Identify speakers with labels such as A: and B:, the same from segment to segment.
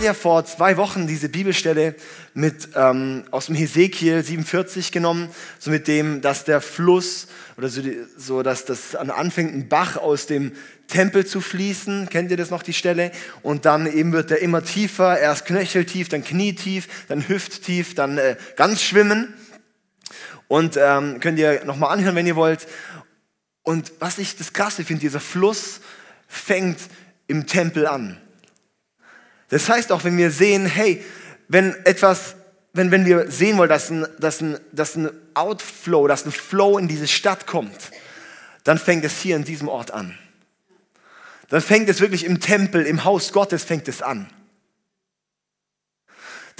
A: hatte ja vor zwei Wochen diese Bibelstelle mit, ähm, aus dem Hesekiel 47 genommen, so mit dem, dass der Fluss oder so, so dass das anfängt, ein Bach aus dem Tempel zu fließen. Kennt ihr das noch, die Stelle? Und dann eben wird der immer tiefer, erst knöcheltief, dann knietief, dann hüfttief, dann äh, ganz schwimmen. Und ähm, könnt ihr nochmal anhören, wenn ihr wollt. Und was ich das Krasse finde, dieser Fluss fängt im Tempel an. Das heißt auch, wenn wir sehen, hey, wenn etwas, wenn, wenn wir sehen wollen, dass ein, dass, ein, dass ein Outflow, dass ein Flow in diese Stadt kommt, dann fängt es hier in diesem Ort an. Dann fängt es wirklich im Tempel, im Haus Gottes fängt es an.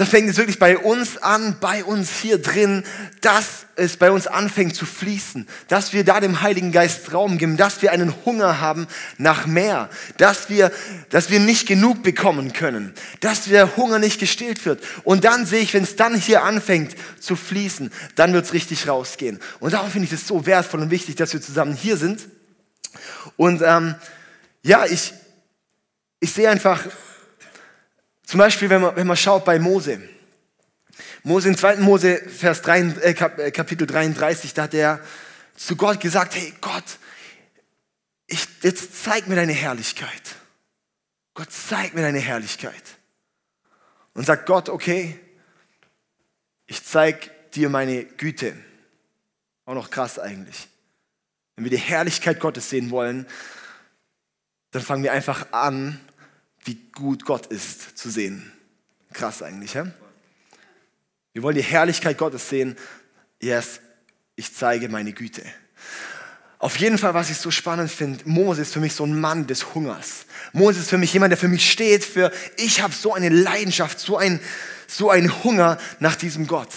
A: Da fängt es wirklich bei uns an, bei uns hier drin, dass es bei uns anfängt zu fließen, dass wir da dem Heiligen Geist Raum geben, dass wir einen Hunger haben nach mehr, dass wir, dass wir nicht genug bekommen können, dass der Hunger nicht gestillt wird. Und dann sehe ich, wenn es dann hier anfängt zu fließen, dann wird es richtig rausgehen. Und darum finde ich es so wertvoll und wichtig, dass wir zusammen hier sind. Und ähm, ja, ich, ich sehe einfach, zum Beispiel, wenn man, wenn man schaut bei Mose. Mose in 2. Mose, Vers 3, äh, äh, Kapitel 33, da hat er zu Gott gesagt, hey Gott, ich, jetzt zeig mir deine Herrlichkeit. Gott, zeig mir deine Herrlichkeit. Und sagt Gott, okay, ich zeig dir meine Güte. Auch noch krass eigentlich. Wenn wir die Herrlichkeit Gottes sehen wollen, dann fangen wir einfach an, wie gut Gott ist zu sehen. Krass eigentlich, ja? Wir wollen die Herrlichkeit Gottes sehen. Yes, ich zeige meine Güte. Auf jeden Fall, was ich so spannend finde, Mose ist für mich so ein Mann des Hungers. Mose ist für mich jemand, der für mich steht, für ich habe so eine Leidenschaft, so ein, so ein Hunger nach diesem Gott.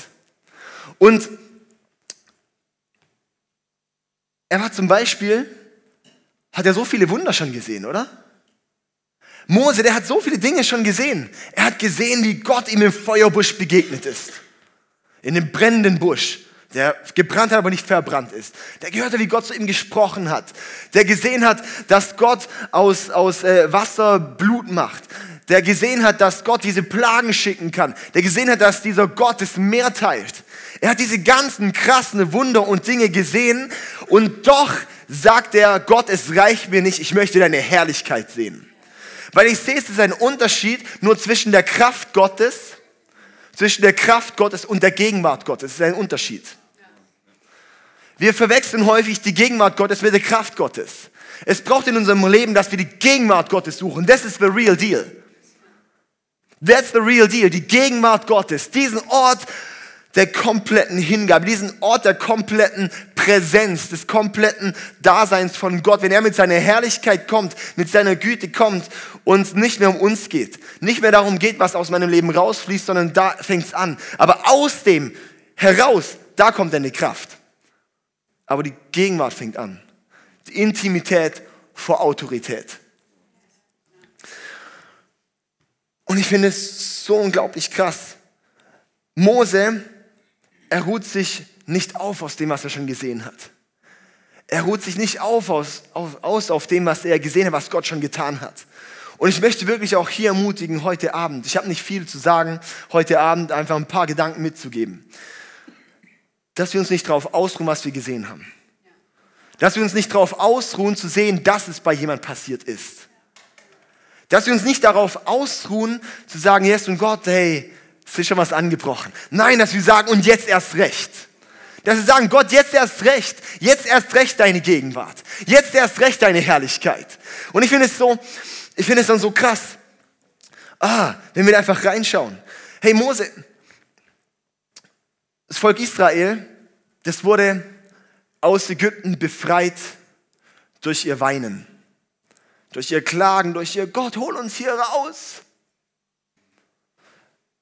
A: Und er war zum Beispiel, hat er so viele Wunder schon gesehen, oder? Mose, der hat so viele Dinge schon gesehen. Er hat gesehen, wie Gott ihm im Feuerbusch begegnet ist. In dem brennenden Busch, der gebrannt hat, aber nicht verbrannt ist. Der gehört hat, wie Gott zu ihm gesprochen hat. Der gesehen hat, dass Gott aus, aus äh, Wasser Blut macht. Der gesehen hat, dass Gott diese Plagen schicken kann. Der gesehen hat, dass dieser Gott das Meer teilt. Er hat diese ganzen krassen Wunder und Dinge gesehen und doch sagt er, Gott, es reicht mir nicht, ich möchte deine Herrlichkeit sehen. Weil ich sehe, es ist ein Unterschied nur zwischen der Kraft Gottes, zwischen der Kraft Gottes und der Gegenwart Gottes. Es ist ein Unterschied. Wir verwechseln häufig die Gegenwart Gottes mit der Kraft Gottes. Es braucht in unserem Leben, dass wir die Gegenwart Gottes suchen. Das ist the real deal. That's the real deal. Die Gegenwart Gottes. Diesen Ort, der kompletten Hingabe, diesen Ort der kompletten Präsenz, des kompletten Daseins von Gott, wenn er mit seiner Herrlichkeit kommt, mit seiner Güte kommt und nicht mehr um uns geht, nicht mehr darum geht, was aus meinem Leben rausfließt, sondern da fängt's an. Aber aus dem heraus, da kommt eine Kraft. Aber die Gegenwart fängt an. Die Intimität vor Autorität. Und ich finde es so unglaublich krass. Mose er ruht sich nicht auf aus dem, was er schon gesehen hat. Er ruht sich nicht auf aus, auf, aus auf dem, was er gesehen hat, was Gott schon getan hat. Und ich möchte wirklich auch hier ermutigen, heute Abend, ich habe nicht viel zu sagen, heute Abend einfach ein paar Gedanken mitzugeben. Dass wir uns nicht darauf ausruhen, was wir gesehen haben. Dass wir uns nicht darauf ausruhen, zu sehen, dass es bei jemand passiert ist. Dass wir uns nicht darauf ausruhen, zu sagen, yes und Gott, hey, es ist schon was angebrochen. Nein, dass wir sagen, und jetzt erst recht. Dass wir sagen, Gott, jetzt erst recht. Jetzt erst recht deine Gegenwart. Jetzt erst recht deine Herrlichkeit. Und ich finde es so, ich finde es dann so krass. Ah, wenn wir einfach reinschauen. Hey Mose, das Volk Israel, das wurde aus Ägypten befreit durch ihr Weinen, durch ihr Klagen, durch ihr Gott, hol uns hier raus.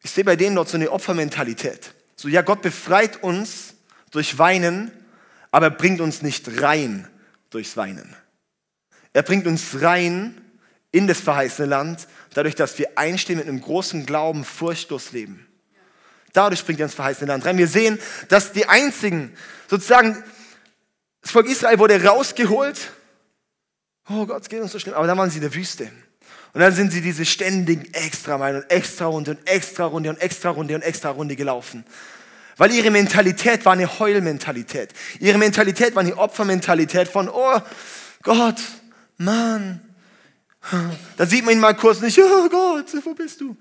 A: Ich sehe bei denen dort so eine Opfermentalität. So, ja, Gott befreit uns durch Weinen, aber er bringt uns nicht rein durchs Weinen. Er bringt uns rein in das verheißene Land, dadurch, dass wir einstehen mit einem großen Glauben, furchtlos leben. Dadurch bringt er ins verheißene Land rein. Wir sehen, dass die einzigen, sozusagen, das Volk Israel wurde rausgeholt. Oh Gott, es geht uns so schlimm. Aber dann waren sie in der Wüste. Und dann sind sie diese ständigen Extra-Meilen und Extra-Runde und Extra-Runde und Extra-Runde und Extra-Runde gelaufen. Weil ihre Mentalität war eine Heulmentalität. Ihre Mentalität war eine Opfermentalität von, oh Gott, Mann. Da sieht man ihn mal kurz nicht, oh Gott, wo bist du?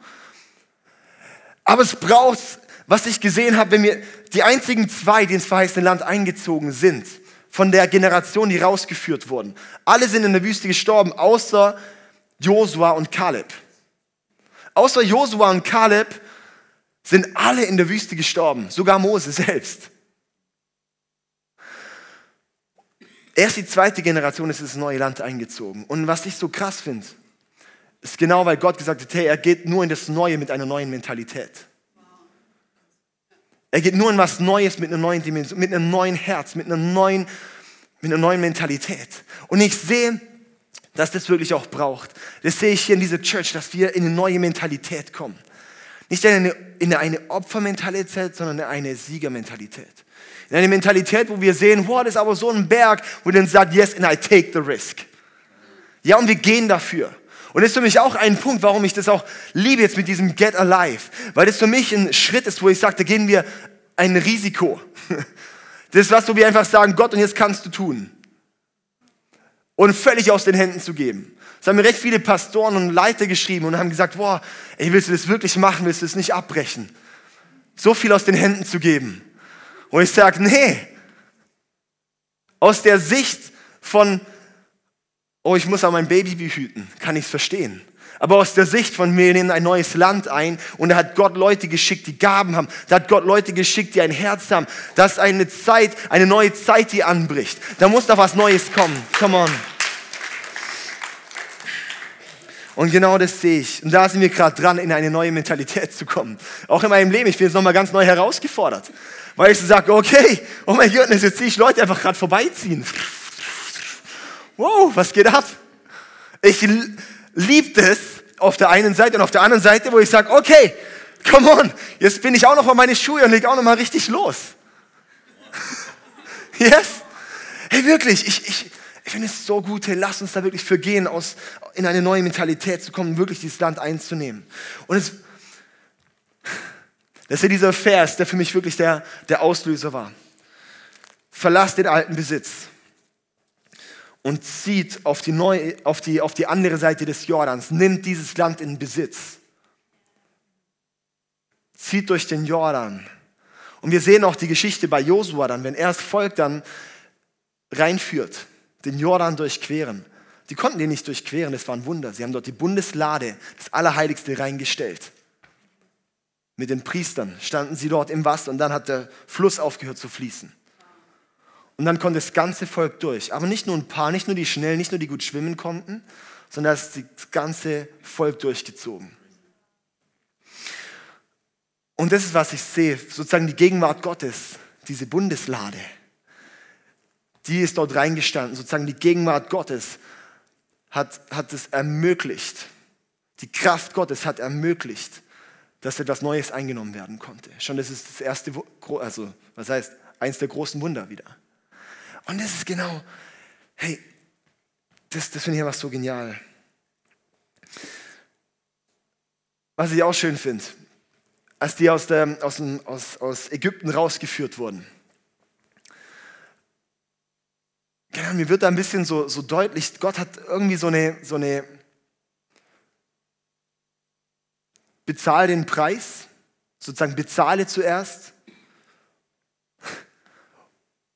A: Aber es braucht, was ich gesehen habe, wenn wir die einzigen zwei, die ins verheißene Land eingezogen sind, von der Generation, die rausgeführt wurden. Alle sind in der Wüste gestorben, außer Josua und Kaleb. Außer Josua und Kaleb sind alle in der Wüste gestorben, sogar Mose selbst. Erst die zweite Generation ist ins neue Land eingezogen. Und was ich so krass finde, ist genau, weil Gott gesagt hat, hey, er geht nur in das Neue mit einer neuen Mentalität. Er geht nur in was Neues mit einer neuen Dimension, mit einem neuen Herz, mit einer neuen, mit einer neuen Mentalität. Und ich sehe, dass das wirklich auch braucht. Das sehe ich hier in dieser Church, dass wir in eine neue Mentalität kommen. Nicht in eine, in eine Opfermentalität, sondern in eine Siegermentalität. In eine Mentalität, wo wir sehen, wow, das ist aber so ein Berg, wo dann sagt, yes, and I take the risk. Ja, und wir gehen dafür. Und das ist für mich auch ein Punkt, warum ich das auch liebe jetzt mit diesem Get Alive. Weil das für mich ein Schritt ist, wo ich sage, da gehen wir ein Risiko. Das ist was, wo wir einfach sagen, Gott, und jetzt kannst du tun. Und völlig aus den Händen zu geben. Das haben mir recht viele Pastoren und Leiter geschrieben und haben gesagt, boah, ey, willst du das wirklich machen? Willst du das nicht abbrechen? So viel aus den Händen zu geben. Und ich sage, nee. Aus der Sicht von, oh, ich muss auch mein Baby behüten, kann ich es verstehen. Aber aus der Sicht von wir nehmen ein neues Land ein und da hat Gott Leute geschickt, die Gaben haben. Da hat Gott Leute geschickt, die ein Herz haben. Das ist eine Zeit, eine neue Zeit, die anbricht. Da muss doch was Neues kommen. Come on. Und genau das sehe ich. Und da sind wir gerade dran, in eine neue Mentalität zu kommen. Auch in meinem Leben. Ich bin jetzt nochmal ganz neu herausgefordert. Weil ich so sage, okay, oh mein Gott, jetzt sehe ich Leute einfach gerade vorbeiziehen. Wow, was geht ab? Ich liebe es auf der einen Seite und auf der anderen Seite, wo ich sage, okay, come on, jetzt bin ich auch noch mal meine Schuhe und leg auch noch mal richtig los. yes? Hey, wirklich, ich, ich, ich finde es so gut, hey, lass uns da wirklich für gehen, aus, in eine neue Mentalität zu kommen, wirklich dieses Land einzunehmen. Und es, das ist ja dieser Vers, der für mich wirklich der, der Auslöser war. Verlass den alten Besitz und zieht auf die, neue, auf, die, auf die andere Seite des Jordans, nimmt dieses Land in Besitz. Zieht durch den Jordan. Und wir sehen auch die Geschichte bei Josua dann, wenn er das Volk dann reinführt, den Jordan durchqueren. Die konnten den nicht durchqueren, das war ein Wunder. Sie haben dort die Bundeslade, das Allerheiligste reingestellt. Mit den Priestern standen sie dort im Wasser und dann hat der Fluss aufgehört zu fließen. Und dann konnte das ganze Volk durch. Aber nicht nur ein paar, nicht nur die schnell, nicht nur die gut schwimmen konnten, sondern das ganze Volk durchgezogen. Und das ist, was ich sehe, sozusagen die Gegenwart Gottes, diese Bundeslade, die ist dort reingestanden, sozusagen die Gegenwart Gottes hat, hat es ermöglicht. Die Kraft Gottes hat ermöglicht, dass etwas Neues eingenommen werden konnte. Schon das ist das erste, also was heißt, eins der großen Wunder wieder. Und das ist genau, hey, das, das finde ich einfach so genial. Was ich auch schön finde, als die aus, der, aus, dem, aus, aus Ägypten rausgeführt wurden. Genau, mir wird da ein bisschen so, so deutlich, Gott hat irgendwie so eine, so eine bezahle den Preis, sozusagen bezahle zuerst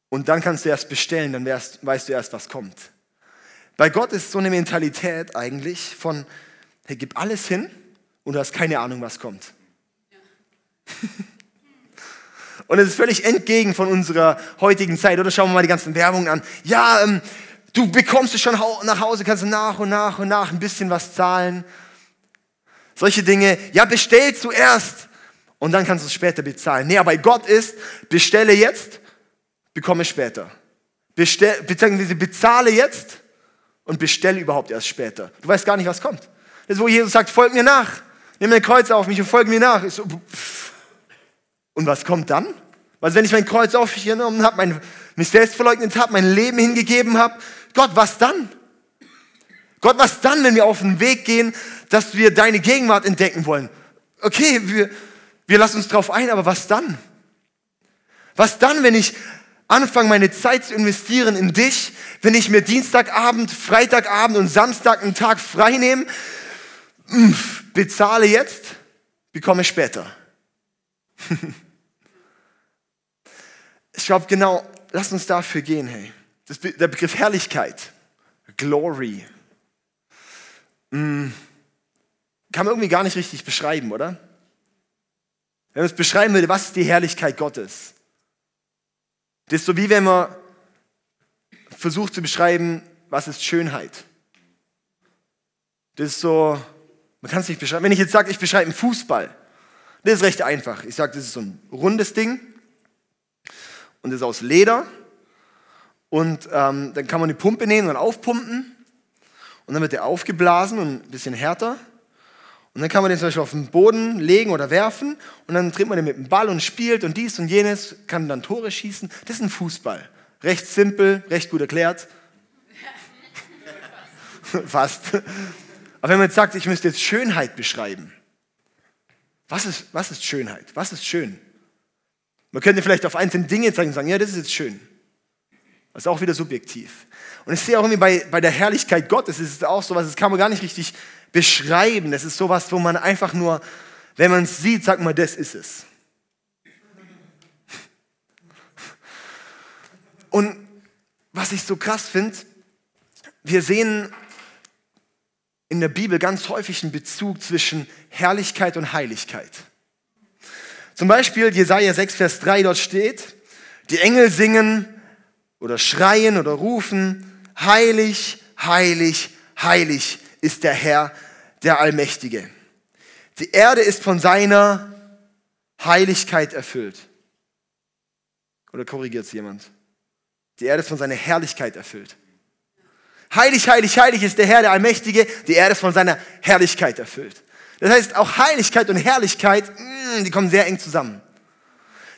A: und dann kannst du erst bestellen, dann weißt, weißt du erst, was kommt. Bei Gott ist so eine Mentalität eigentlich von, hey, gib alles hin und du hast keine Ahnung, was kommt. Ja. und es ist völlig entgegen von unserer heutigen Zeit. Oder schauen wir mal die ganzen Werbungen an. Ja, ähm, du bekommst es schon nach Hause, kannst nach und nach und nach ein bisschen was zahlen. Solche Dinge. Ja, bestell zuerst und dann kannst du es später bezahlen. Nee, aber Gott ist, bestelle jetzt bekomme später. Bestell, beziehungsweise bezahle jetzt und bestelle überhaupt erst später. Du weißt gar nicht, was kommt. Das ist, wo Jesus sagt, folg mir nach. Nimm dein Kreuz auf mich und folge mir nach. So, und was kommt dann? Also wenn ich mein Kreuz auf mich genommen habe, mich selbst verleugnet habe, mein Leben hingegeben habe, Gott, was dann? Gott, was dann, wenn wir auf den Weg gehen, dass wir deine Gegenwart entdecken wollen? Okay, wir, wir lassen uns drauf ein, aber was dann? Was dann, wenn ich anfange, meine Zeit zu investieren in dich, wenn ich mir Dienstagabend, Freitagabend und Samstag einen Tag frei nehme, bezahle jetzt, bekomme später. ich glaube, genau, lass uns dafür gehen, hey. Das, der Begriff Herrlichkeit, Glory, mh, kann man irgendwie gar nicht richtig beschreiben, oder? Wenn man es beschreiben würde, was ist die Herrlichkeit Gottes? Das ist so wie wenn man versucht zu beschreiben, was ist Schönheit. Das ist so, man kann es nicht beschreiben. Wenn ich jetzt sage, ich beschreibe einen Fußball, das ist recht einfach. Ich sage, das ist so ein rundes Ding und ist aus Leder. Und ähm, dann kann man die Pumpe nehmen und aufpumpen. Und dann wird der aufgeblasen und ein bisschen härter. Und dann kann man den zum Beispiel auf den Boden legen oder werfen. Und dann dreht man den mit dem Ball und spielt und dies und jenes, kann dann Tore schießen. Das ist ein Fußball. Recht simpel, recht gut erklärt. Fast. Aber wenn man jetzt sagt, ich müsste jetzt Schönheit beschreiben, was ist, was ist Schönheit? Was ist schön? Man könnte vielleicht auf einzelne Dinge zeigen und sagen, ja, das ist jetzt schön. Das ist auch wieder subjektiv. Und ich sehe auch irgendwie bei, bei der Herrlichkeit Gottes, ist es auch so was, das kann man gar nicht richtig beschreiben. Das ist sowas, wo man einfach nur, wenn man es sieht, sagt man, das ist es. Und was ich so krass finde, wir sehen in der Bibel ganz häufig einen Bezug zwischen Herrlichkeit und Heiligkeit. Zum Beispiel Jesaja 6, Vers 3, dort steht, die Engel singen oder schreien oder rufen, heilig, heilig, heilig ist der Herr, der Allmächtige. Die Erde ist von seiner Heiligkeit erfüllt. Oder korrigiert es jemand? Die Erde ist von seiner Herrlichkeit erfüllt. Heilig, heilig, heilig ist der Herr, der Allmächtige. Die Erde ist von seiner Herrlichkeit erfüllt. Das heißt, auch Heiligkeit und Herrlichkeit, mm, die kommen sehr eng zusammen.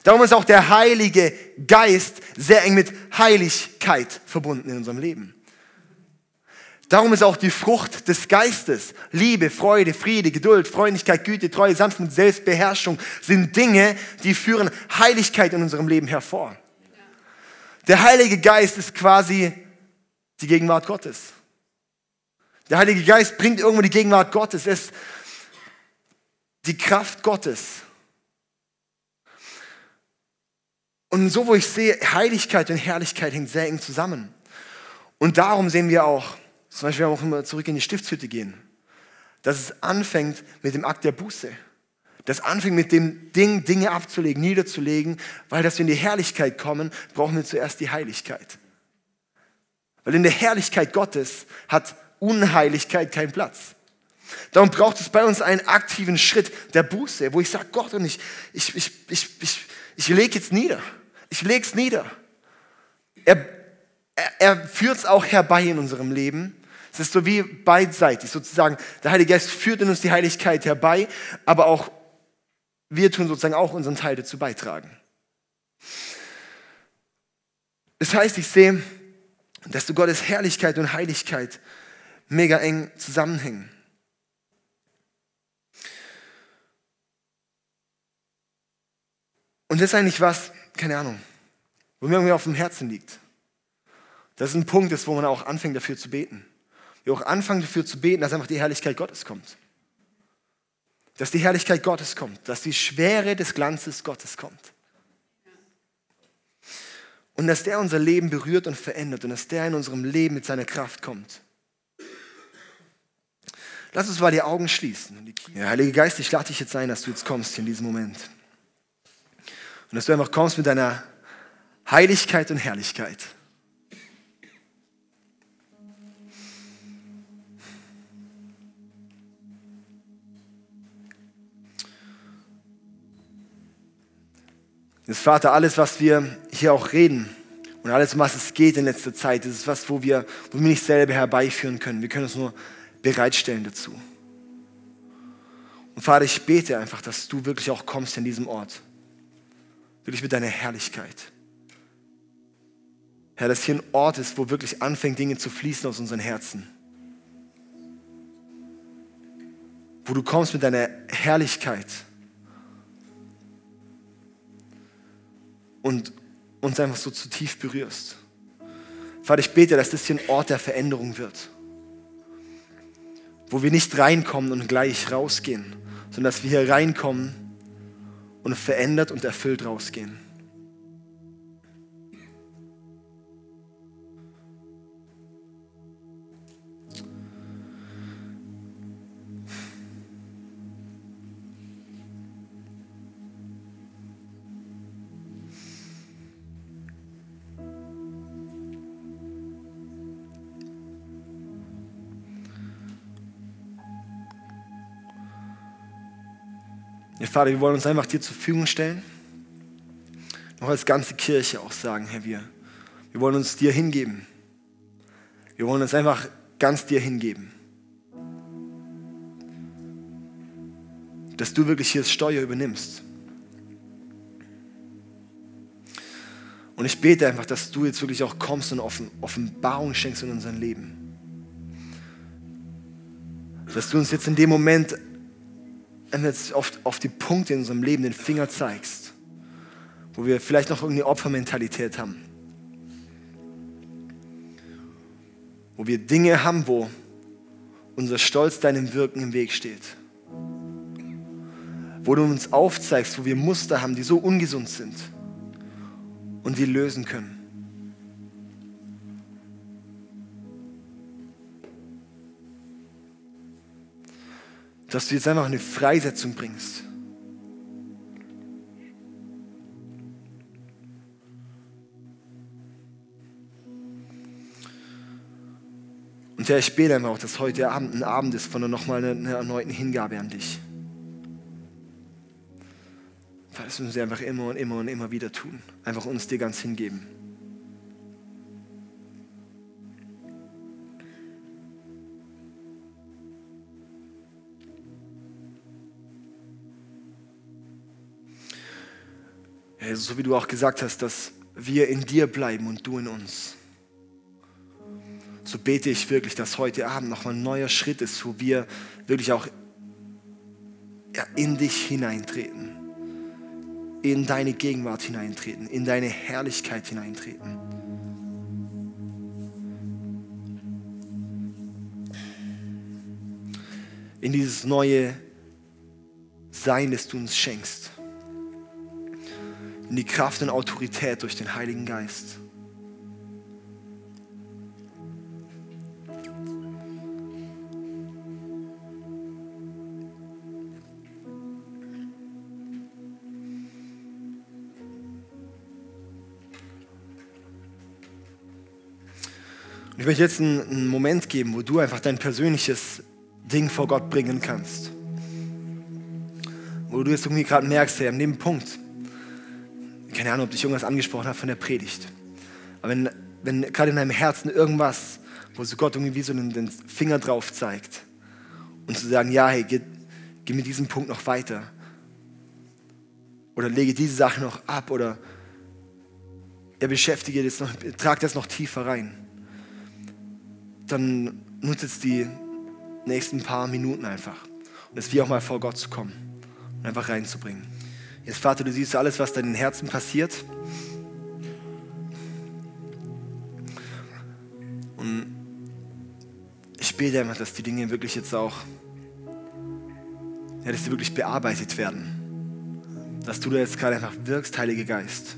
A: Darum ist auch der Heilige Geist sehr eng mit Heiligkeit verbunden in unserem Leben. Darum ist auch die Frucht des Geistes, Liebe, Freude, Friede, Geduld, Freundlichkeit, Güte, Treue, Sanftmut, Selbstbeherrschung, sind Dinge, die führen Heiligkeit in unserem Leben hervor. Der Heilige Geist ist quasi die Gegenwart Gottes. Der Heilige Geist bringt irgendwo die Gegenwart Gottes. Es die Kraft Gottes. Und so, wo ich sehe, Heiligkeit und Herrlichkeit hängt sehr eng zusammen. Und darum sehen wir auch, zum Beispiel auch immer zurück in die Stiftshütte gehen, dass es anfängt mit dem Akt der Buße. Das anfängt mit dem Ding, Dinge abzulegen, niederzulegen, weil dass wir in die Herrlichkeit kommen, brauchen wir zuerst die Heiligkeit. Weil in der Herrlichkeit Gottes hat Unheiligkeit keinen Platz. Darum braucht es bei uns einen aktiven Schritt der Buße, wo ich sage, Gott, und ich, ich, ich, ich, ich, ich lege jetzt nieder. Ich lege es nieder. Er, er, er führt es auch herbei in unserem Leben. Es ist so wie beidseitig, sozusagen. Der Heilige Geist führt in uns die Heiligkeit herbei, aber auch wir tun sozusagen auch unseren Teil dazu beitragen. Das heißt, ich sehe, dass du Gottes Herrlichkeit und Heiligkeit mega eng zusammenhängen. Und das ist eigentlich was, keine Ahnung, wo mir irgendwie auf dem Herzen liegt. Das ist ein Punkt, ist, wo man auch anfängt dafür zu beten. Wir auch anfangen dafür zu beten, dass einfach die Herrlichkeit Gottes kommt. Dass die Herrlichkeit Gottes kommt, dass die Schwere des Glanzes Gottes kommt. Und dass der unser Leben berührt und verändert und dass der in unserem Leben mit seiner Kraft kommt. Lass uns mal die Augen schließen. Ja, Heilige Geist, ich lade dich jetzt ein, dass du jetzt kommst in diesem Moment. Und dass du einfach kommst mit deiner Heiligkeit und Herrlichkeit. Das Vater, alles, was wir hier auch reden und alles, um was es geht in letzter Zeit, das ist was, wo wir, wo wir nicht selber herbeiführen können. Wir können uns nur bereitstellen dazu. Und Vater, ich bete einfach, dass du wirklich auch kommst in diesem Ort. Wirklich mit deiner Herrlichkeit. Herr, dass hier ein Ort ist, wo wirklich anfängt, Dinge zu fließen aus unseren Herzen. wo du kommst mit deiner Herrlichkeit und uns einfach so zu tief berührst. Vater, ich bete, dass das hier ein Ort der Veränderung wird, wo wir nicht reinkommen und gleich rausgehen, sondern dass wir hier reinkommen und verändert und erfüllt rausgehen. Ja, Vater, wir wollen uns einfach dir zur Verfügung stellen. Noch als ganze Kirche auch sagen, Herr, wir, wir wollen uns dir hingeben. Wir wollen uns einfach ganz dir hingeben. Dass du wirklich hier das Steuer übernimmst. Und ich bete einfach, dass du jetzt wirklich auch kommst und Offenbarung schenkst in unserem Leben. Dass du uns jetzt in dem Moment wenn du jetzt oft auf die Punkte in unserem Leben den Finger zeigst, wo wir vielleicht noch irgendeine Opfermentalität haben, wo wir Dinge haben, wo unser Stolz deinem Wirken im Weg steht, wo du uns aufzeigst, wo wir Muster haben, die so ungesund sind und die lösen können. Dass du jetzt einfach eine Freisetzung bringst. Und Herr, ich bete einfach auch, dass heute Abend ein Abend ist von nochmal einer erneuten Hingabe an dich. Das müssen wir einfach immer und immer und immer wieder tun. Einfach uns dir ganz hingeben. So wie du auch gesagt hast, dass wir in dir bleiben und du in uns. So bete ich wirklich, dass heute Abend nochmal ein neuer Schritt ist, wo wir wirklich auch in dich hineintreten, in deine Gegenwart hineintreten, in deine Herrlichkeit hineintreten. In dieses neue Sein, das du uns schenkst in die Kraft und Autorität durch den Heiligen Geist. Ich möchte jetzt einen, Moment geben, wo du einfach dein persönliches Ding vor Gott bringen kannst. Wo du jetzt irgendwie gerade merkst, hey, an dem Punkt, keine Ahnung, ob dich irgendwas angesprochen hat von der Predigt. Aber wenn, wenn gerade in deinem Herzen irgendwas, wo so Gott irgendwie wie so den, den Finger drauf zeigt und zu sagen, ja, hey, geh, geh mit diesem Punkt noch weiter. Oder lege diese Sache noch ab oder er beschäftige das noch, trag das noch tiefer rein. Dann nutze jetzt die nächsten paar Minuten einfach. Und es wie auch mal vor Gott zu kommen und einfach reinzubringen. Jetzt, Vater, du siehst alles, was deinen Herzen passiert. Und ich bete einfach, dass die Dinge wirklich jetzt auch, ja, dass sie wirklich bearbeitet werden. Dass du da jetzt gerade einfach wirkst, Heiliger Geist.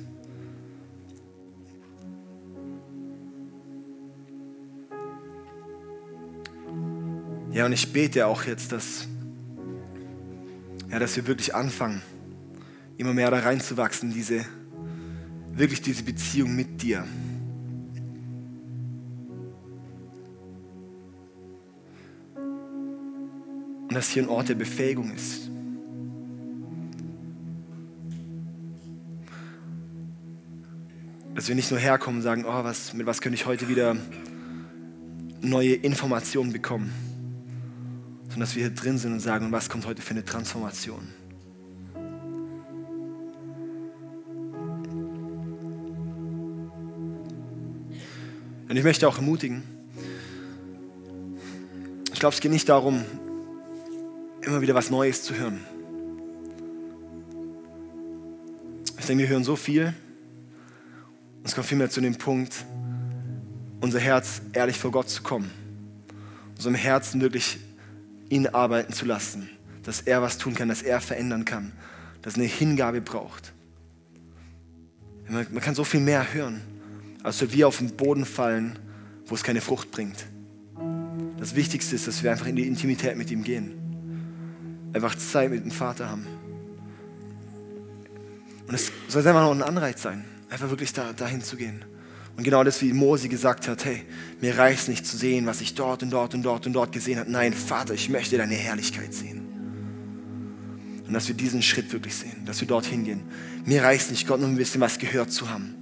A: Ja, und ich bete auch jetzt, dass, ja, dass wir wirklich anfangen, immer mehr da reinzuwachsen, diese, wirklich diese Beziehung mit dir. Und dass hier ein Ort der Befähigung ist. Dass wir nicht nur herkommen und sagen, oh, was, mit was könnte ich heute wieder neue Informationen bekommen, sondern dass wir hier drin sind und sagen, was kommt heute für eine Transformation. Und ich möchte auch ermutigen, ich glaube, es geht nicht darum, immer wieder was Neues zu hören. Ich denke, wir hören so viel. Es kommt vielmehr zu dem Punkt, unser Herz ehrlich vor Gott zu kommen. Unserem Herzen wirklich ihn arbeiten zu lassen. Dass er was tun kann, dass er verändern kann. Dass eine Hingabe braucht. Man kann so viel mehr hören, als wenn wir auf den Boden fallen, wo es keine Frucht bringt. Das Wichtigste ist, dass wir einfach in die Intimität mit ihm gehen. Einfach Zeit mit dem Vater haben. Und es soll einfach noch ein Anreiz sein, einfach wirklich da, dahin zu gehen. Und genau das, wie Mose gesagt hat, hey, mir reicht nicht zu sehen, was ich dort und dort und dort und dort gesehen habe. Nein, Vater, ich möchte deine Herrlichkeit sehen. Und dass wir diesen Schritt wirklich sehen, dass wir dorthin gehen. Mir reicht nicht, Gott nur ein bisschen was gehört zu haben.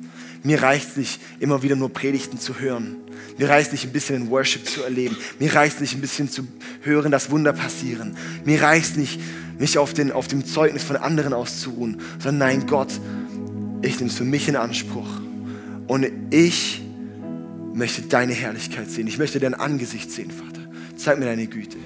A: Mir reicht es nicht, immer wieder nur Predigten zu hören. Mir reicht es nicht, ein bisschen in Worship zu erleben. Mir reicht es nicht, ein bisschen zu hören, dass Wunder passieren. Mir reicht es nicht, mich auf, den, auf dem Zeugnis von anderen auszuruhen, sondern nein, Gott, ich nehme es für mich in Anspruch. Und ich möchte deine Herrlichkeit sehen. Ich möchte dein Angesicht sehen, Vater. Zeig mir deine Güte.